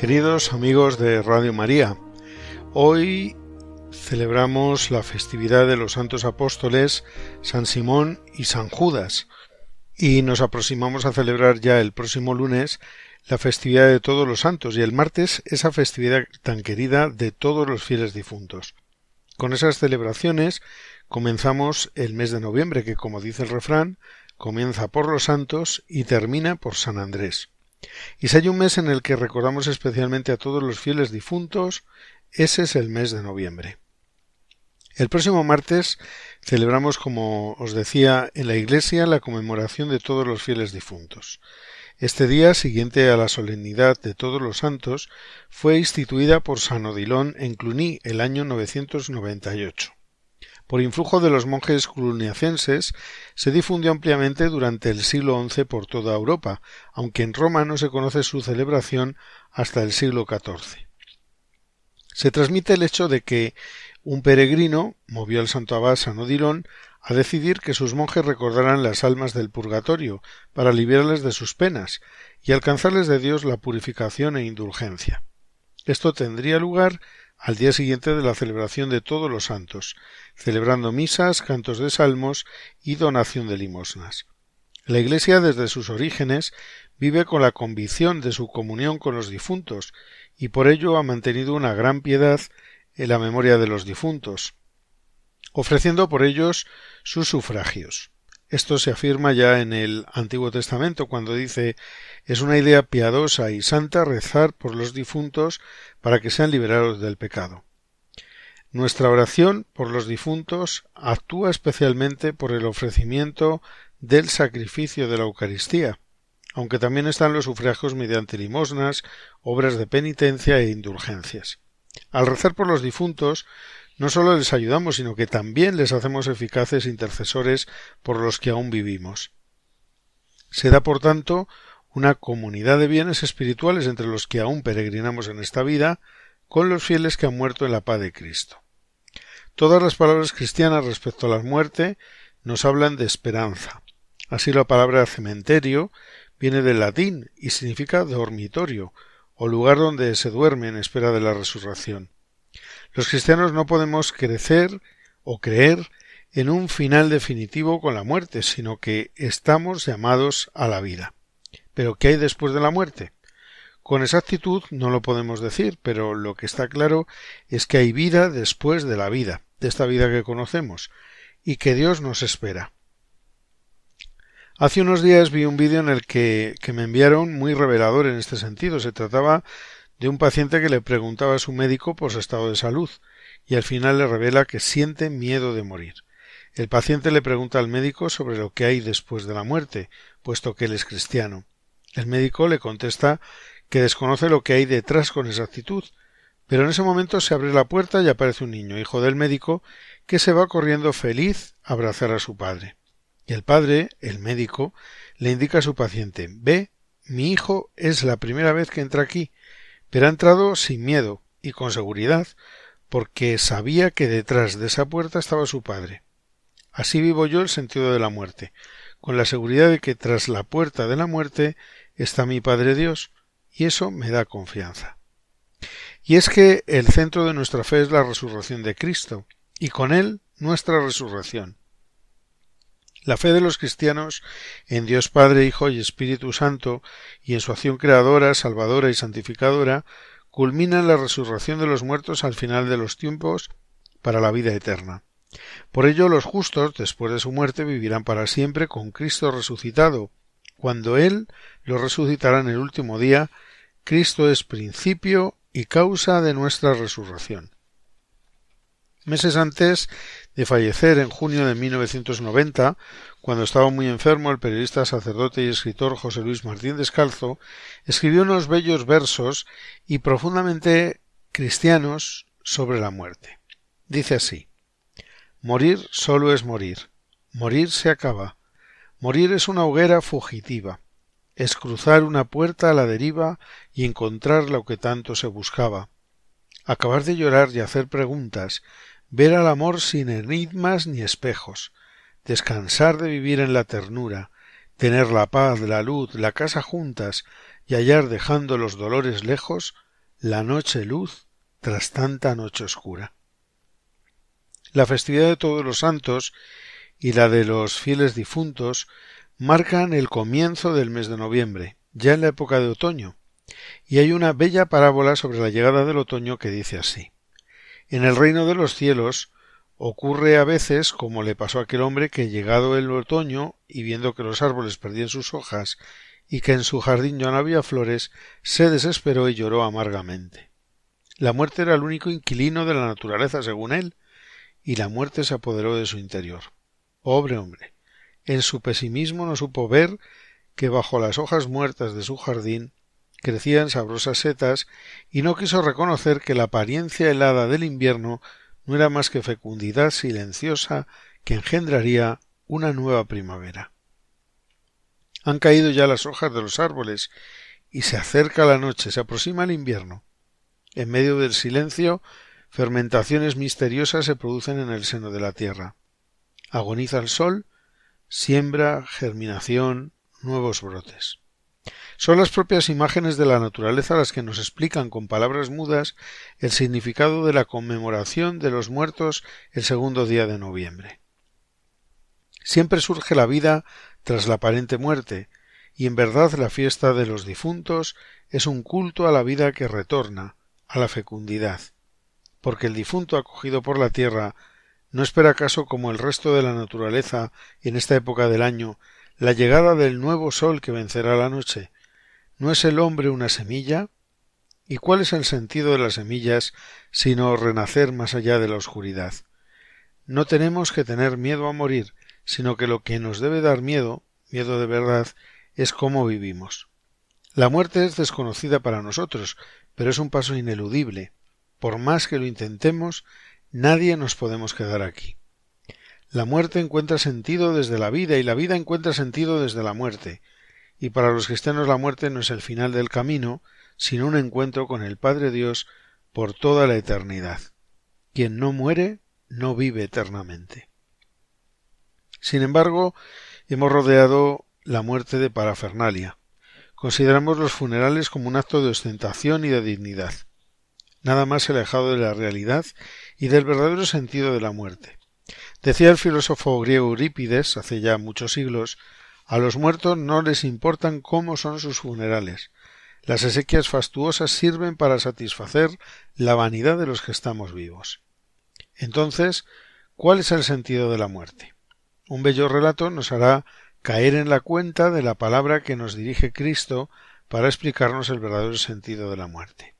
Queridos amigos de Radio María, hoy celebramos la festividad de los santos apóstoles San Simón y San Judas y nos aproximamos a celebrar ya el próximo lunes la festividad de todos los santos y el martes esa festividad tan querida de todos los fieles difuntos. Con esas celebraciones comenzamos el mes de noviembre que, como dice el refrán, comienza por los santos y termina por San Andrés. Y si hay un mes en el que recordamos especialmente a todos los fieles difuntos, ese es el mes de noviembre. El próximo martes celebramos, como os decía, en la Iglesia la conmemoración de todos los fieles difuntos. Este día, siguiente a la solemnidad de todos los santos, fue instituida por San Odilon en Cluny el año 998. Por influjo de los monjes cluniacenses, se difundió ampliamente durante el siglo XI por toda Europa, aunque en Roma no se conoce su celebración hasta el siglo XIV. Se transmite el hecho de que un peregrino movió al santo abad San Odilon a decidir que sus monjes recordaran las almas del purgatorio para aliviarles de sus penas y alcanzarles de Dios la purificación e indulgencia. Esto tendría lugar al día siguiente de la celebración de todos los santos, celebrando misas, cantos de salmos y donación de limosnas. La Iglesia desde sus orígenes vive con la convicción de su comunión con los difuntos y por ello ha mantenido una gran piedad en la memoria de los difuntos, ofreciendo por ellos sus sufragios. Esto se afirma ya en el Antiguo Testamento cuando dice es una idea piadosa y santa rezar por los difuntos para que sean liberados del pecado. Nuestra oración por los difuntos actúa especialmente por el ofrecimiento del sacrificio de la Eucaristía, aunque también están los sufragios mediante limosnas, obras de penitencia e indulgencias. Al rezar por los difuntos no solo les ayudamos, sino que también les hacemos eficaces intercesores por los que aún vivimos. Se da, por tanto, una comunidad de bienes espirituales entre los que aún peregrinamos en esta vida, con los fieles que han muerto en la paz de Cristo. Todas las palabras cristianas respecto a la muerte nos hablan de esperanza. Así la palabra cementerio viene del latín y significa dormitorio, o lugar donde se duerme en espera de la resurrección. Los cristianos no podemos crecer o creer en un final definitivo con la muerte, sino que estamos llamados a la vida. Pero ¿qué hay después de la muerte? Con exactitud no lo podemos decir, pero lo que está claro es que hay vida después de la vida, de esta vida que conocemos, y que Dios nos espera. Hace unos días vi un vídeo en el que, que me enviaron muy revelador en este sentido. Se trataba de un paciente que le preguntaba a su médico por su estado de salud y al final le revela que siente miedo de morir. El paciente le pregunta al médico sobre lo que hay después de la muerte, puesto que él es cristiano. El médico le contesta que desconoce lo que hay detrás con exactitud, pero en ese momento se abre la puerta y aparece un niño, hijo del médico, que se va corriendo feliz a abrazar a su padre. Y el padre, el médico, le indica a su paciente Ve, mi hijo es la primera vez que entra aquí pero ha entrado sin miedo y con seguridad, porque sabía que detrás de esa puerta estaba su padre. Así vivo yo el sentido de la muerte, con la seguridad de que tras la puerta de la muerte está mi Padre Dios, y eso me da confianza. Y es que el centro de nuestra fe es la resurrección de Cristo, y con él nuestra resurrección. La fe de los cristianos en Dios Padre, Hijo y Espíritu Santo y en su acción creadora, salvadora y santificadora culmina en la resurrección de los muertos al final de los tiempos para la vida eterna. Por ello los justos, después de su muerte, vivirán para siempre con Cristo resucitado. Cuando Él los resucitará en el último día, Cristo es principio y causa de nuestra resurrección. Meses antes de fallecer en junio de 1990, cuando estaba muy enfermo, el periodista, sacerdote y escritor José Luis Martín Descalzo escribió unos bellos versos y profundamente cristianos sobre la muerte. Dice así Morir solo es morir. Morir se acaba. Morir es una hoguera fugitiva. Es cruzar una puerta a la deriva y encontrar lo que tanto se buscaba. Acabar de llorar y hacer preguntas, ver al amor sin enigmas ni espejos, descansar de vivir en la ternura, tener la paz, la luz, la casa juntas y hallar dejando los dolores lejos la noche luz tras tanta noche oscura. La festividad de todos los santos y la de los fieles difuntos marcan el comienzo del mes de noviembre, ya en la época de otoño, y hay una bella parábola sobre la llegada del otoño que dice así en el reino de los cielos ocurre a veces como le pasó a aquel hombre que llegado el otoño y viendo que los árboles perdían sus hojas y que en su jardín ya no había flores, se desesperó y lloró amargamente. La muerte era el único inquilino de la naturaleza según él, y la muerte se apoderó de su interior. Pobre hombre. En su pesimismo no supo ver que bajo las hojas muertas de su jardín crecían sabrosas setas y no quiso reconocer que la apariencia helada del invierno no era más que fecundidad silenciosa que engendraría una nueva primavera. Han caído ya las hojas de los árboles y se acerca la noche, se aproxima el invierno. En medio del silencio, fermentaciones misteriosas se producen en el seno de la tierra. Agoniza el sol, siembra, germinación, nuevos brotes. Son las propias imágenes de la naturaleza las que nos explican con palabras mudas el significado de la conmemoración de los muertos el segundo día de noviembre. Siempre surge la vida tras la aparente muerte, y en verdad la fiesta de los difuntos es un culto a la vida que retorna, a la fecundidad, porque el difunto acogido por la tierra no espera acaso como el resto de la naturaleza en esta época del año la llegada del nuevo sol que vencerá la noche, ¿No es el hombre una semilla? ¿Y cuál es el sentido de las semillas sino renacer más allá de la oscuridad? No tenemos que tener miedo a morir, sino que lo que nos debe dar miedo, miedo de verdad, es cómo vivimos. La muerte es desconocida para nosotros, pero es un paso ineludible. Por más que lo intentemos, nadie nos podemos quedar aquí. La muerte encuentra sentido desde la vida y la vida encuentra sentido desde la muerte y para los cristianos la muerte no es el final del camino, sino un encuentro con el Padre Dios por toda la eternidad. Quien no muere no vive eternamente. Sin embargo, hemos rodeado la muerte de parafernalia. Consideramos los funerales como un acto de ostentación y de dignidad, nada más alejado de la realidad y del verdadero sentido de la muerte. Decía el filósofo griego Eurípides hace ya muchos siglos a los muertos no les importan cómo son sus funerales. Las exequias fastuosas sirven para satisfacer la vanidad de los que estamos vivos. Entonces, ¿cuál es el sentido de la muerte? Un bello relato nos hará caer en la cuenta de la palabra que nos dirige Cristo para explicarnos el verdadero sentido de la muerte.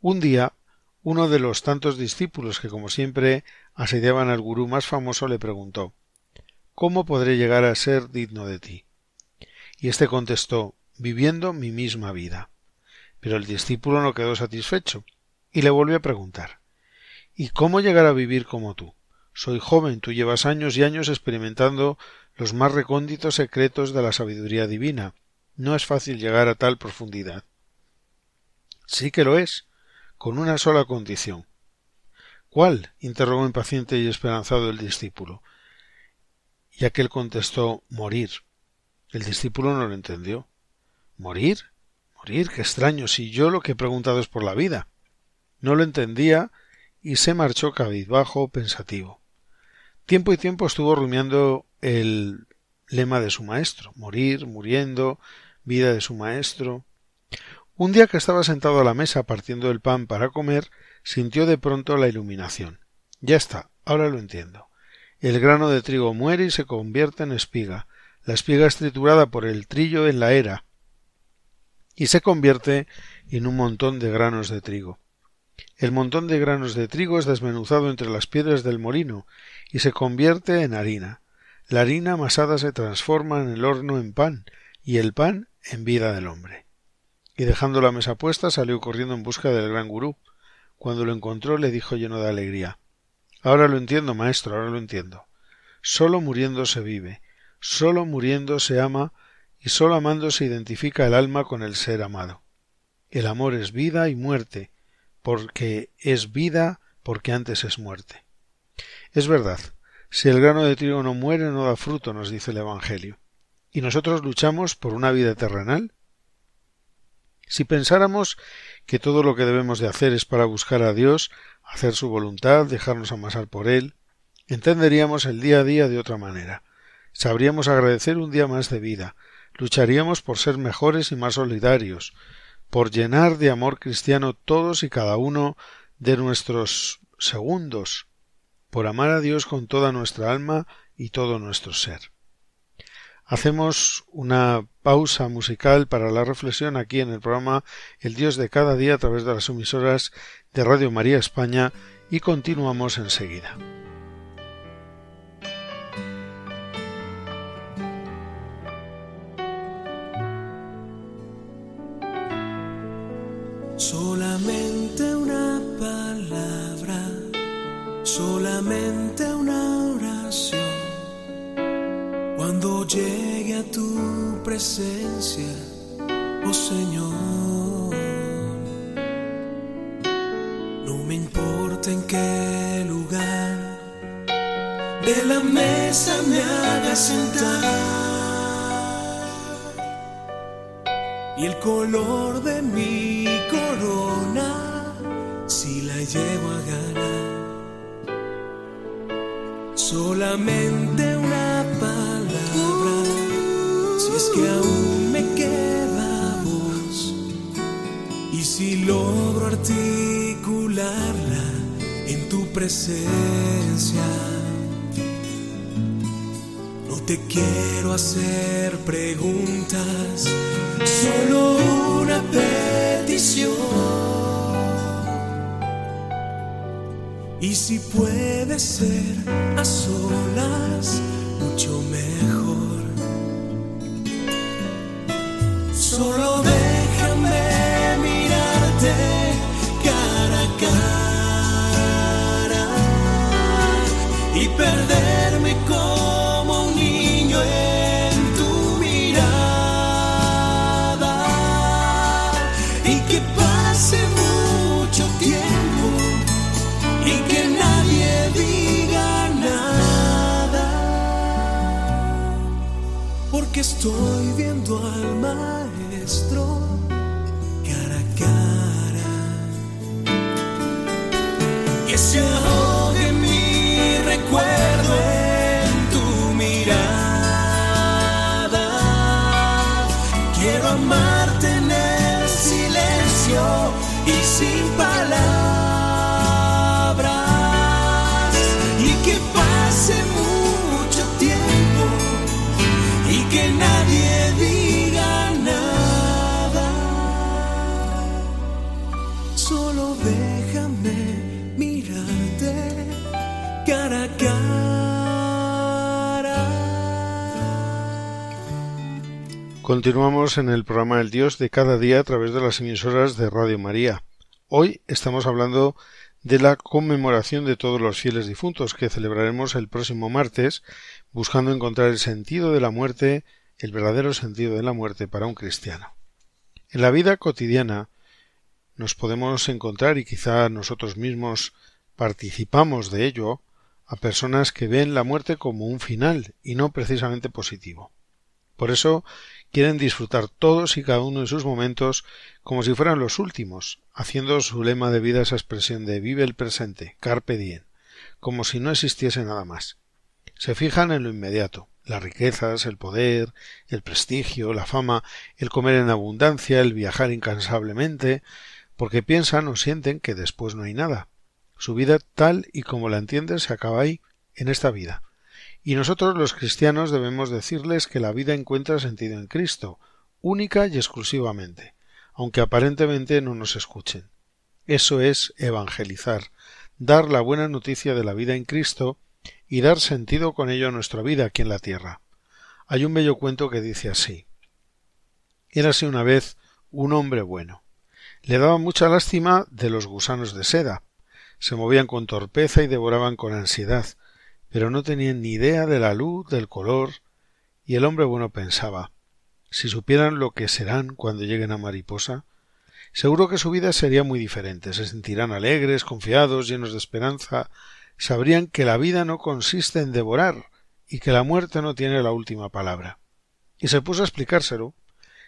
Un día, uno de los tantos discípulos que como siempre asediaban al gurú más famoso le preguntó ¿Cómo podré llegar a ser digno de ti? Y éste contestó viviendo mi misma vida. Pero el discípulo no quedó satisfecho y le volvió a preguntar ¿Y cómo llegar a vivir como tú? Soy joven, tú llevas años y años experimentando los más recónditos secretos de la sabiduría divina. No es fácil llegar a tal profundidad. Sí que lo es, con una sola condición. ¿Cuál? interrogó impaciente y esperanzado el discípulo y aquel contestó morir. El discípulo no lo entendió. ¿Morir? ¿Morir? Qué extraño, si yo lo que he preguntado es por la vida. No lo entendía y se marchó cabizbajo, pensativo. Tiempo y tiempo estuvo rumiando el lema de su maestro morir, muriendo, vida de su maestro. Un día que estaba sentado a la mesa partiendo el pan para comer, sintió de pronto la iluminación. Ya está, ahora lo entiendo. El grano de trigo muere y se convierte en espiga. La espiga es triturada por el trillo en la era y se convierte en un montón de granos de trigo. El montón de granos de trigo es desmenuzado entre las piedras del molino y se convierte en harina. La harina amasada se transforma en el horno en pan y el pan en vida del hombre. Y dejando la mesa puesta salió corriendo en busca del gran gurú. Cuando lo encontró le dijo lleno de alegría Ahora lo entiendo, maestro, ahora lo entiendo. Solo muriendo se vive, solo muriendo se ama y solo amando se identifica el alma con el ser amado. El amor es vida y muerte, porque es vida porque antes es muerte. Es verdad, si el grano de trigo no muere no da fruto, nos dice el Evangelio. ¿Y nosotros luchamos por una vida terrenal? Si pensáramos que todo lo que debemos de hacer es para buscar a Dios, hacer su voluntad, dejarnos amasar por Él, entenderíamos el día a día de otra manera. Sabríamos agradecer un día más de vida, lucharíamos por ser mejores y más solidarios, por llenar de amor cristiano todos y cada uno de nuestros segundos, por amar a Dios con toda nuestra alma y todo nuestro ser. Hacemos una pausa musical para la reflexión aquí en el programa El Dios de cada día a través de las emisoras de Radio María España y continuamos enseguida. Solamente una palabra, solamente una oración. Cuando llegue a tu presencia, oh Señor, no me importa en qué lugar de la mesa me haga sentar. y el color de mi corona si la llevo a ganar. Solamente si logro articularla en tu presencia. No te quiero hacer preguntas solo una petición. Y si puede ser a solas, mucho mejor. Solo déjame porque estoy Continuamos en el programa El Dios de cada día a través de las emisoras de Radio María. Hoy estamos hablando de la conmemoración de todos los fieles difuntos que celebraremos el próximo martes, buscando encontrar el sentido de la muerte, el verdadero sentido de la muerte para un cristiano. En la vida cotidiana nos podemos encontrar y quizá nosotros mismos participamos de ello a personas que ven la muerte como un final y no precisamente positivo. Por eso quieren disfrutar todos y cada uno de sus momentos como si fueran los últimos, haciendo su lema de vida esa expresión de vive el presente, carpe diem, como si no existiese nada más. Se fijan en lo inmediato, las riquezas, el poder, el prestigio, la fama, el comer en abundancia, el viajar incansablemente, porque piensan o sienten que después no hay nada. Su vida tal y como la entienden se acaba ahí, en esta vida. Y nosotros los cristianos debemos decirles que la vida encuentra sentido en Cristo, única y exclusivamente, aunque aparentemente no nos escuchen. Eso es evangelizar, dar la buena noticia de la vida en Cristo y dar sentido con ello a nuestra vida aquí en la tierra. Hay un bello cuento que dice así. Érase una vez un hombre bueno. Le daba mucha lástima de los gusanos de seda. Se movían con torpeza y devoraban con ansiedad, pero no tenían ni idea de la luz, del color, y el hombre bueno pensaba si supieran lo que serán cuando lleguen a Mariposa, seguro que su vida sería muy diferente. Se sentirán alegres, confiados, llenos de esperanza, sabrían que la vida no consiste en devorar y que la muerte no tiene la última palabra. Y se puso a explicárselo.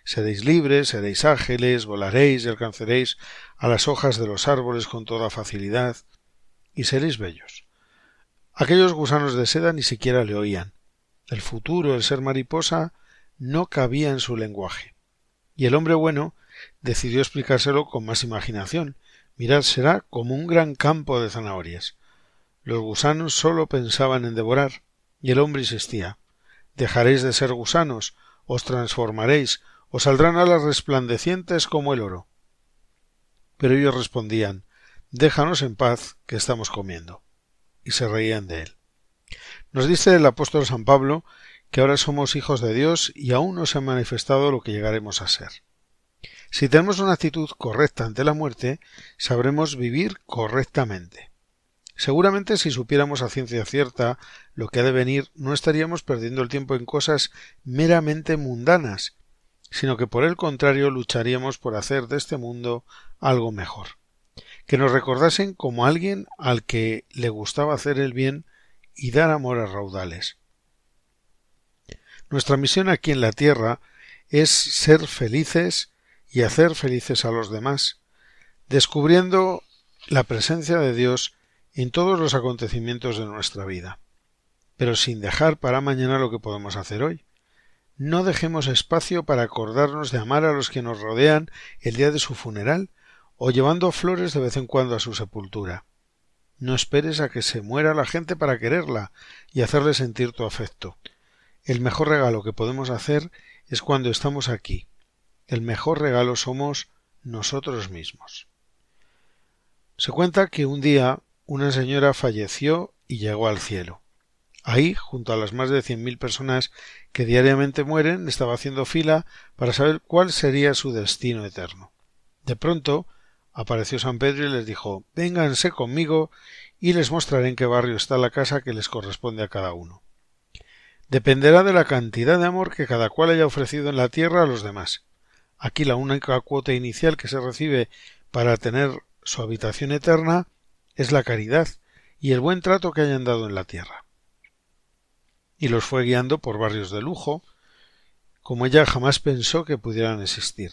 Seréis libres, seréis ágiles, volaréis y alcanzaréis a las hojas de los árboles con toda facilidad, y seréis bellos. Aquellos gusanos de seda ni siquiera le oían. El futuro, el ser mariposa, no cabía en su lenguaje. Y el hombre bueno decidió explicárselo con más imaginación. Mirad, será como un gran campo de zanahorias. Los gusanos sólo pensaban en devorar, y el hombre insistía dejaréis de ser gusanos, os transformaréis, os saldrán alas resplandecientes como el oro. Pero ellos respondían déjanos en paz, que estamos comiendo. Y se reían de él. Nos dice el apóstol San Pablo que ahora somos hijos de Dios y aún no se ha manifestado lo que llegaremos a ser. Si tenemos una actitud correcta ante la muerte, sabremos vivir correctamente. Seguramente si supiéramos a ciencia cierta lo que ha de venir, no estaríamos perdiendo el tiempo en cosas meramente mundanas, sino que por el contrario lucharíamos por hacer de este mundo algo mejor. Que nos recordasen como alguien al que le gustaba hacer el bien y dar amor a raudales. Nuestra misión aquí en la tierra es ser felices y hacer felices a los demás, descubriendo la presencia de Dios en todos los acontecimientos de nuestra vida, pero sin dejar para mañana lo que podemos hacer hoy. No dejemos espacio para acordarnos de amar a los que nos rodean el día de su funeral o llevando flores de vez en cuando a su sepultura. No esperes a que se muera la gente para quererla y hacerle sentir tu afecto. El mejor regalo que podemos hacer es cuando estamos aquí. El mejor regalo somos nosotros mismos. Se cuenta que un día una señora falleció y llegó al cielo. Ahí, junto a las más de cien mil personas que diariamente mueren, estaba haciendo fila para saber cuál sería su destino eterno. De pronto apareció San Pedro y les dijo Vénganse conmigo y les mostraré en qué barrio está la casa que les corresponde a cada uno dependerá de la cantidad de amor que cada cual haya ofrecido en la tierra a los demás. Aquí la única cuota inicial que se recibe para tener su habitación eterna es la caridad y el buen trato que hayan dado en la tierra. Y los fue guiando por barrios de lujo, como ella jamás pensó que pudieran existir.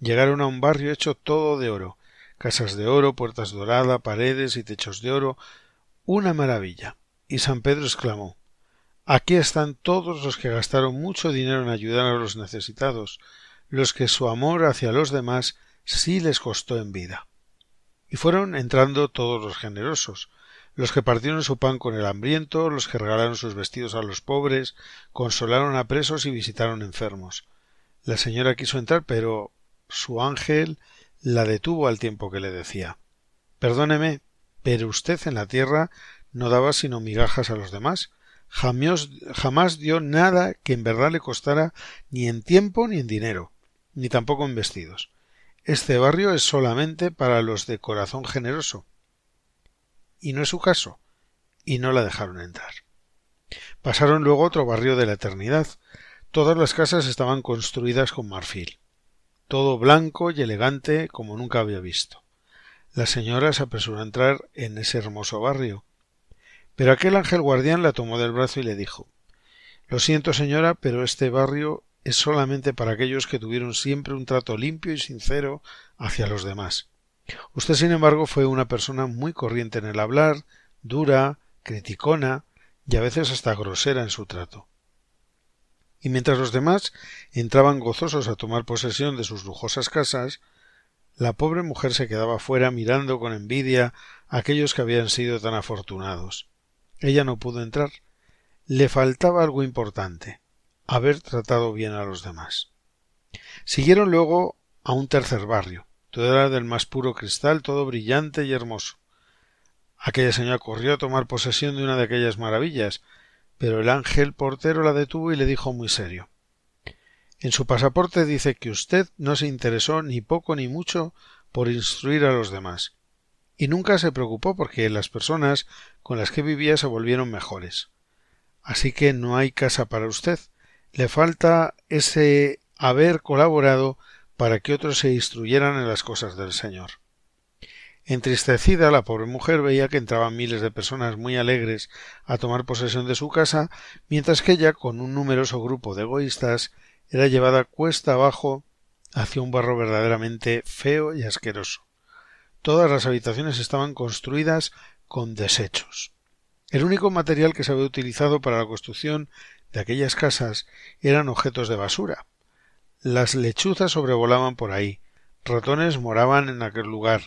Llegaron a un barrio hecho todo de oro, casas de oro, puertas doradas, paredes y techos de oro, una maravilla. Y San Pedro exclamó Aquí están todos los que gastaron mucho dinero en ayudar a los necesitados, los que su amor hacia los demás sí les costó en vida. Y fueron entrando todos los generosos, los que partieron su pan con el hambriento, los que regalaron sus vestidos a los pobres, consolaron a presos y visitaron enfermos. La señora quiso entrar, pero su ángel la detuvo al tiempo que le decía Perdóneme, pero usted en la tierra no daba sino migajas a los demás, jamás, dio nada que en verdad le costara ni en tiempo ni en dinero, ni tampoco en vestidos. Este barrio es solamente para los de corazón generoso. Y no es su caso, y no la dejaron entrar. Pasaron luego otro barrio de la eternidad. Todas las casas estaban construidas con marfil, todo blanco y elegante como nunca había visto. La señora se apresuró a entrar en ese hermoso barrio, pero aquel ángel guardián la tomó del brazo y le dijo Lo siento, señora, pero este barrio es solamente para aquellos que tuvieron siempre un trato limpio y sincero hacia los demás. Usted, sin embargo, fue una persona muy corriente en el hablar, dura, criticona y a veces hasta grosera en su trato. Y mientras los demás entraban gozosos a tomar posesión de sus lujosas casas, la pobre mujer se quedaba fuera mirando con envidia a aquellos que habían sido tan afortunados. Ella no pudo entrar. Le faltaba algo importante haber tratado bien a los demás. Siguieron luego a un tercer barrio, Todo era del más puro cristal, todo brillante y hermoso. Aquella señora corrió a tomar posesión de una de aquellas maravillas, pero el ángel portero la detuvo y le dijo muy serio En su pasaporte dice que usted no se interesó ni poco ni mucho por instruir a los demás, y nunca se preocupó porque las personas con las que vivía se volvieron mejores. Así que no hay casa para usted. Le falta ese haber colaborado para que otros se instruyeran en las cosas del Señor. Entristecida, la pobre mujer veía que entraban miles de personas muy alegres a tomar posesión de su casa, mientras que ella, con un numeroso grupo de egoístas, era llevada cuesta abajo hacia un barro verdaderamente feo y asqueroso. Todas las habitaciones estaban construidas con desechos. El único material que se había utilizado para la construcción de aquellas casas eran objetos de basura. Las lechuzas sobrevolaban por ahí, ratones moraban en aquel lugar,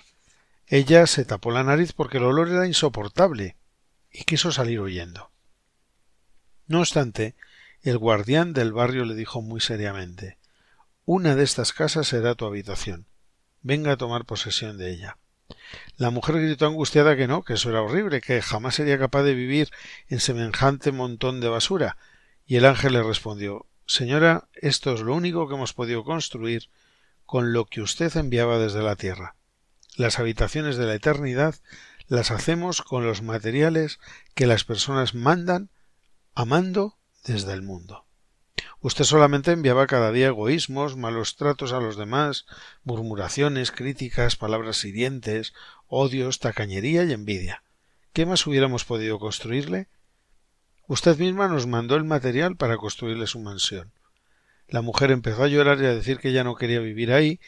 ella se tapó la nariz porque el olor era insoportable y quiso salir huyendo. No obstante, el guardián del barrio le dijo muy seriamente Una de estas casas será tu habitación. Venga a tomar posesión de ella. La mujer gritó angustiada que no, que eso era horrible, que jamás sería capaz de vivir en semejante montón de basura, y el ángel le respondió Señora, esto es lo único que hemos podido construir con lo que usted enviaba desde la tierra. Las habitaciones de la eternidad las hacemos con los materiales que las personas mandan amando desde el mundo. Usted solamente enviaba cada día egoísmos, malos tratos a los demás, murmuraciones, críticas, palabras hirientes, odios, tacañería y envidia. ¿Qué más hubiéramos podido construirle? Usted misma nos mandó el material para construirle su mansión. La mujer empezó a llorar y a decir que ya no quería vivir ahí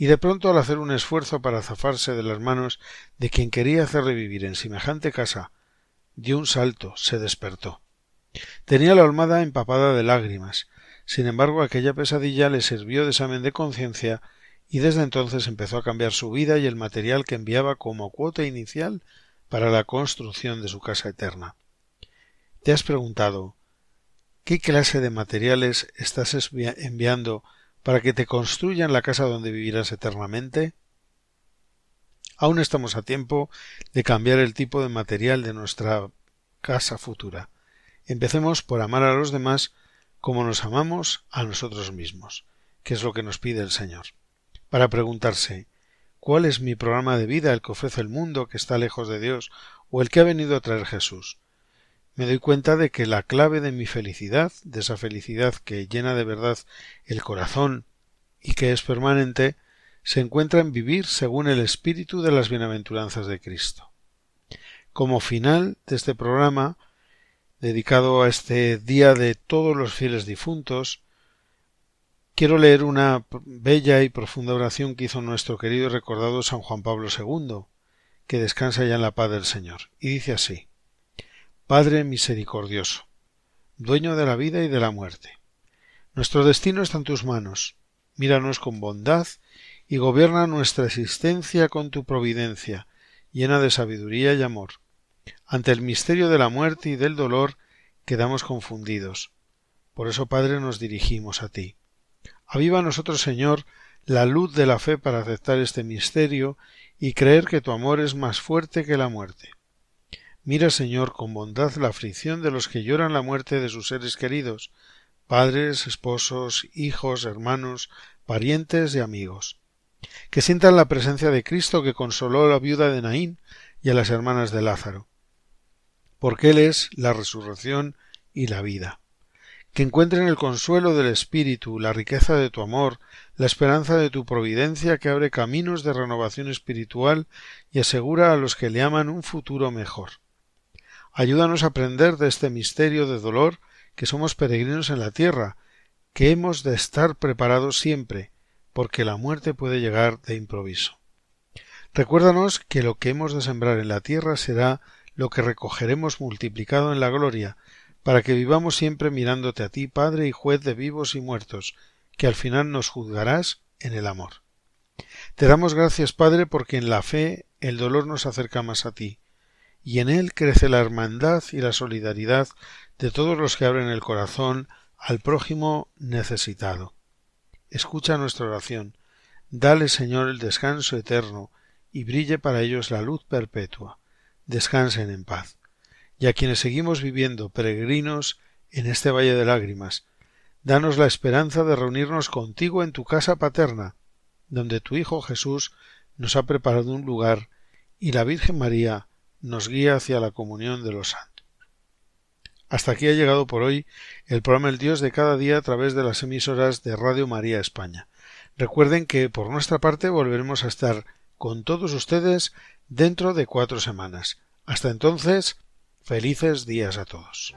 y de pronto al hacer un esfuerzo para zafarse de las manos de quien quería hacerle vivir en semejante casa, dio un salto, se despertó. Tenía la almada empapada de lágrimas. Sin embargo, aquella pesadilla le sirvió de examen de conciencia y desde entonces empezó a cambiar su vida y el material que enviaba como cuota inicial para la construcción de su casa eterna. ¿Te has preguntado qué clase de materiales estás enviando para que te construyan la casa donde vivirás eternamente? Aún estamos a tiempo de cambiar el tipo de material de nuestra casa futura. Empecemos por amar a los demás como nos amamos a nosotros mismos, que es lo que nos pide el Señor. Para preguntarse ¿Cuál es mi programa de vida, el que ofrece el mundo que está lejos de Dios, o el que ha venido a traer Jesús? Me doy cuenta de que la clave de mi felicidad, de esa felicidad que llena de verdad el corazón y que es permanente, se encuentra en vivir según el espíritu de las bienaventuranzas de Cristo. Como final de este programa, dedicado a este día de todos los fieles difuntos, quiero leer una bella y profunda oración que hizo nuestro querido y recordado San Juan Pablo II, que descansa ya en la paz del Señor, y dice así Padre misericordioso, dueño de la vida y de la muerte. Nuestro destino está en tus manos. Míranos con bondad y gobierna nuestra existencia con tu providencia, llena de sabiduría y amor. Ante el misterio de la muerte y del dolor quedamos confundidos. Por eso, Padre, nos dirigimos a ti. Aviva a nosotros, Señor, la luz de la fe para aceptar este misterio y creer que tu amor es más fuerte que la muerte. Mira, Señor, con bondad la aflicción de los que lloran la muerte de sus seres queridos, padres, esposos, hijos, hermanos, parientes y amigos. Que sientan la presencia de Cristo que consoló a la viuda de Naín y a las hermanas de Lázaro. Porque Él es la resurrección y la vida. Que encuentren el consuelo del Espíritu, la riqueza de tu amor, la esperanza de tu providencia que abre caminos de renovación espiritual y asegura a los que le aman un futuro mejor. Ayúdanos a aprender de este misterio de dolor que somos peregrinos en la tierra, que hemos de estar preparados siempre, porque la muerte puede llegar de improviso. Recuérdanos que lo que hemos de sembrar en la tierra será lo que recogeremos multiplicado en la gloria, para que vivamos siempre mirándote a ti, Padre y juez de vivos y muertos, que al final nos juzgarás en el amor. Te damos gracias, Padre, porque en la fe el dolor nos acerca más a ti, y en él crece la hermandad y la solidaridad de todos los que abren el corazón al prójimo necesitado. Escucha nuestra oración. Dale, Señor, el descanso eterno, y brille para ellos la luz perpetua. Descansen en paz. Y a quienes seguimos viviendo peregrinos en este valle de lágrimas, danos la esperanza de reunirnos contigo en tu casa paterna, donde tu Hijo Jesús nos ha preparado un lugar y la Virgen María nos guía hacia la comunión de los santos. Hasta aquí ha llegado por hoy el programa El Dios de cada día a través de las emisoras de Radio María España. Recuerden que por nuestra parte volveremos a estar con todos ustedes dentro de cuatro semanas. Hasta entonces, felices días a todos.